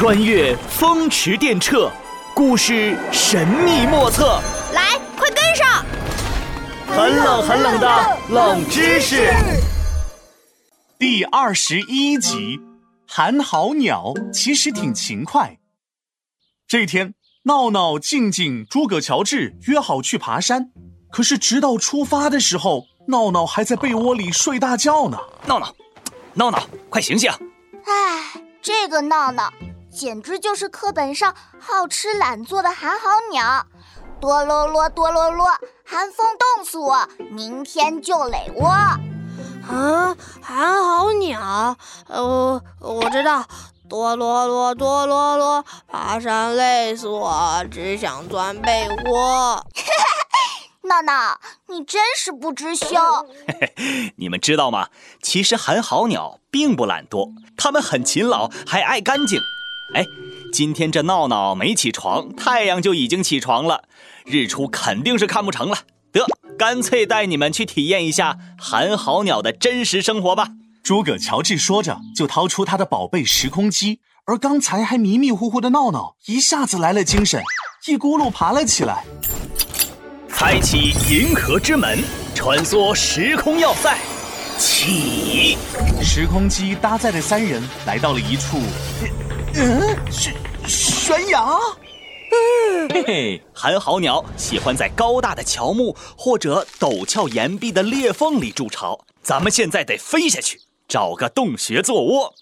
穿越风驰电掣，故事神秘莫测。来，快跟上！很冷很冷的冷知识。第二十一集，寒号鸟其实挺勤快。这天，闹闹、静静、诸葛乔治约好去爬山，可是直到出发的时候，闹闹还在被窝里睡大觉呢。闹闹，闹闹，快醒醒！唉，这个闹闹简直就是课本上好吃懒做的寒号鸟。哆啰啰，哆啰啰，寒风冻死我，明天就垒窝。啊，寒号鸟，呃，我知道，哆啰啰，哆啰啰，爬山累死我，只想钻被窝。闹闹，你真是不知羞。你们知道吗？其实寒号鸟并不懒惰，它们很勤劳，还爱干净。哎，今天这闹闹没起床，太阳就已经起床了，日出肯定是看不成了。得，干脆带你们去体验一下寒号鸟的真实生活吧。诸葛乔治说着，就掏出他的宝贝时空机，而刚才还迷迷糊糊的闹闹一下子来了精神，一咕噜爬了起来。开启银河之门，穿梭时空要塞，起！时空机搭载的三人来到了一处，嗯，悬悬崖。嘿嘿，寒号鸟喜欢在高大的乔木或者陡峭岩壁的裂缝里筑巢。咱们现在得飞下去，找个洞穴做窝。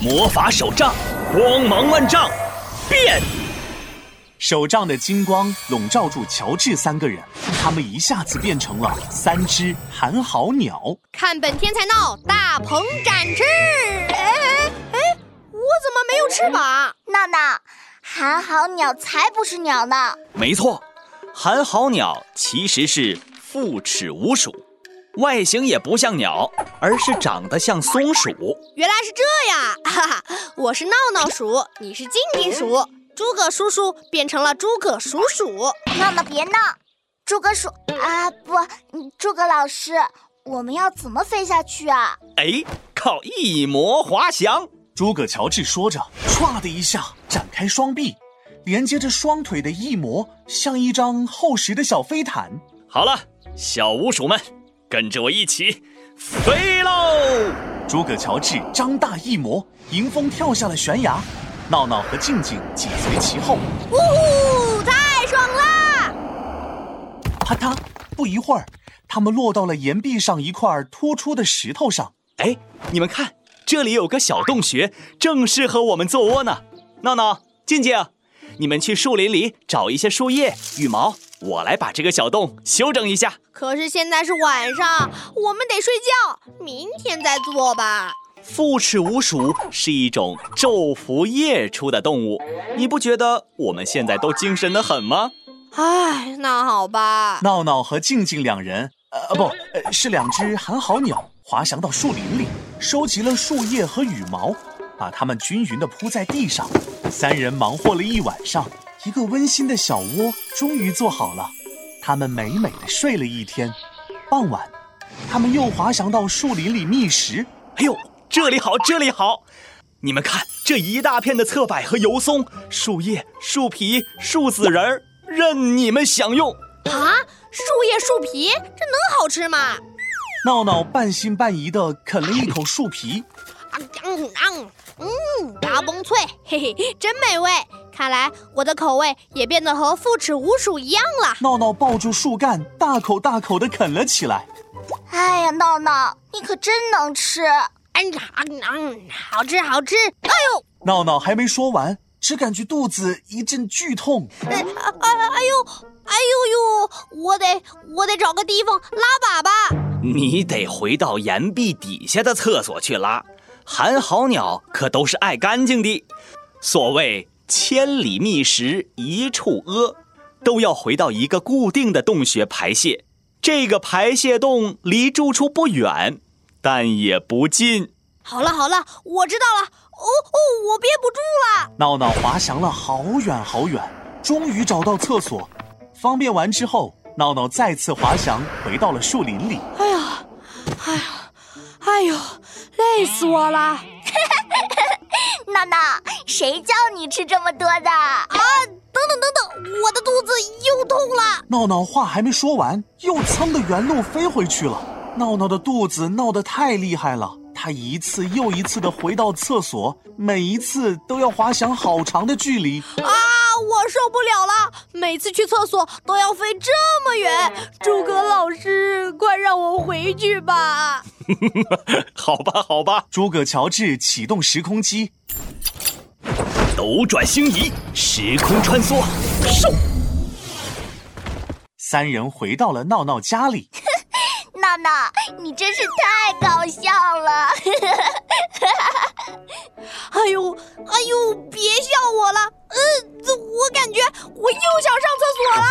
魔法手杖，光芒万丈，变！手杖的金光笼罩住乔治三个人，他们一下子变成了三只寒号鸟。看本天才闹大鹏展翅！我怎么没有翅膀？闹闹，寒号鸟才不是鸟呢！没错，寒号鸟其实是复齿无鼠，外形也不像鸟，而是长得像松鼠。原来是这样，哈哈！我是闹闹鼠，你是静静鼠。诸葛叔叔变成了诸葛鼠鼠，闹闹别闹，诸葛鼠啊不，诸葛老师，我们要怎么飞下去啊？哎，靠一魔滑翔！诸葛乔治说着，唰的一下展开双臂，连接着双腿的翼魔像一张厚实的小飞毯。好了，小鼯鼠们，跟着我一起飞喽！诸葛乔治张大翼魔，迎风跳下了悬崖。闹闹和静静紧随其后，呜呼，太爽啦！啪嗒，不一会儿，他们落到了岩壁上一块突出的石头上。哎，你们看，这里有个小洞穴，正适合我们做窝呢。闹闹，静静，你们去树林里找一些树叶、羽毛，我来把这个小洞修整一下。可是现在是晚上，我们得睡觉，明天再做吧。腹齿无鼠是一种昼伏夜出的动物，你不觉得我们现在都精神的很吗？唉，那好吧。闹闹和静静两人，呃，不，是两只寒号鸟，滑翔到树林里，收集了树叶和羽毛，把它们均匀地铺在地上。三人忙活了一晚上，一个温馨的小窝终于做好了。他们美美的睡了一天。傍晚，他们又滑翔到树林里觅食。哎呦！这里好，这里好，你们看这一大片的侧柏和油松，树叶、树皮、树籽仁儿，任你们享用啊！树叶、树皮，这能好吃吗？闹闹半信半疑地啃了一口树皮，嗯嗯嗯，嘎嘣脆，嘿嘿，真美味！看来我的口味也变得和复齿无鼠一样了。闹闹抱住树干，大口大口地啃了起来。哎呀，闹闹，你可真能吃！嗯嗯，好吃好吃！哎呦，闹闹还没说完，只感觉肚子一阵剧痛。哎哎哎呦，哎呦呦，我得我得找个地方拉粑粑。你得回到岩壁底下的厕所去拉。寒号鸟可都是爱干净的，所谓千里觅食一处屙，都要回到一个固定的洞穴排泄。这个排泄洞离住处不远。但也不近。好了好了，我知道了。哦哦，我憋不住了。闹闹滑翔了好远好远，终于找到厕所。方便完之后，闹闹再次滑翔回到了树林里。哎呦，累死我了！闹闹，谁叫你吃这么多的？啊！等等等等，我的肚子又痛了。闹闹话还没说完，又噌的原路飞回去了。闹闹的肚子闹得太厉害了，他一次又一次的回到厕所，每一次都要滑翔好长的距离。啊！我受不了了，每次去厕所都要飞这么远。诸葛老师，快让我回去吧。好吧，好吧。诸葛乔治启动时空机，斗转星移，时空穿梭，嗖！三人回到了闹闹家里。闹闹，你真是太搞笑了！哎呦，哎呦，别笑我了。嗯，我感觉我又想上厕所了。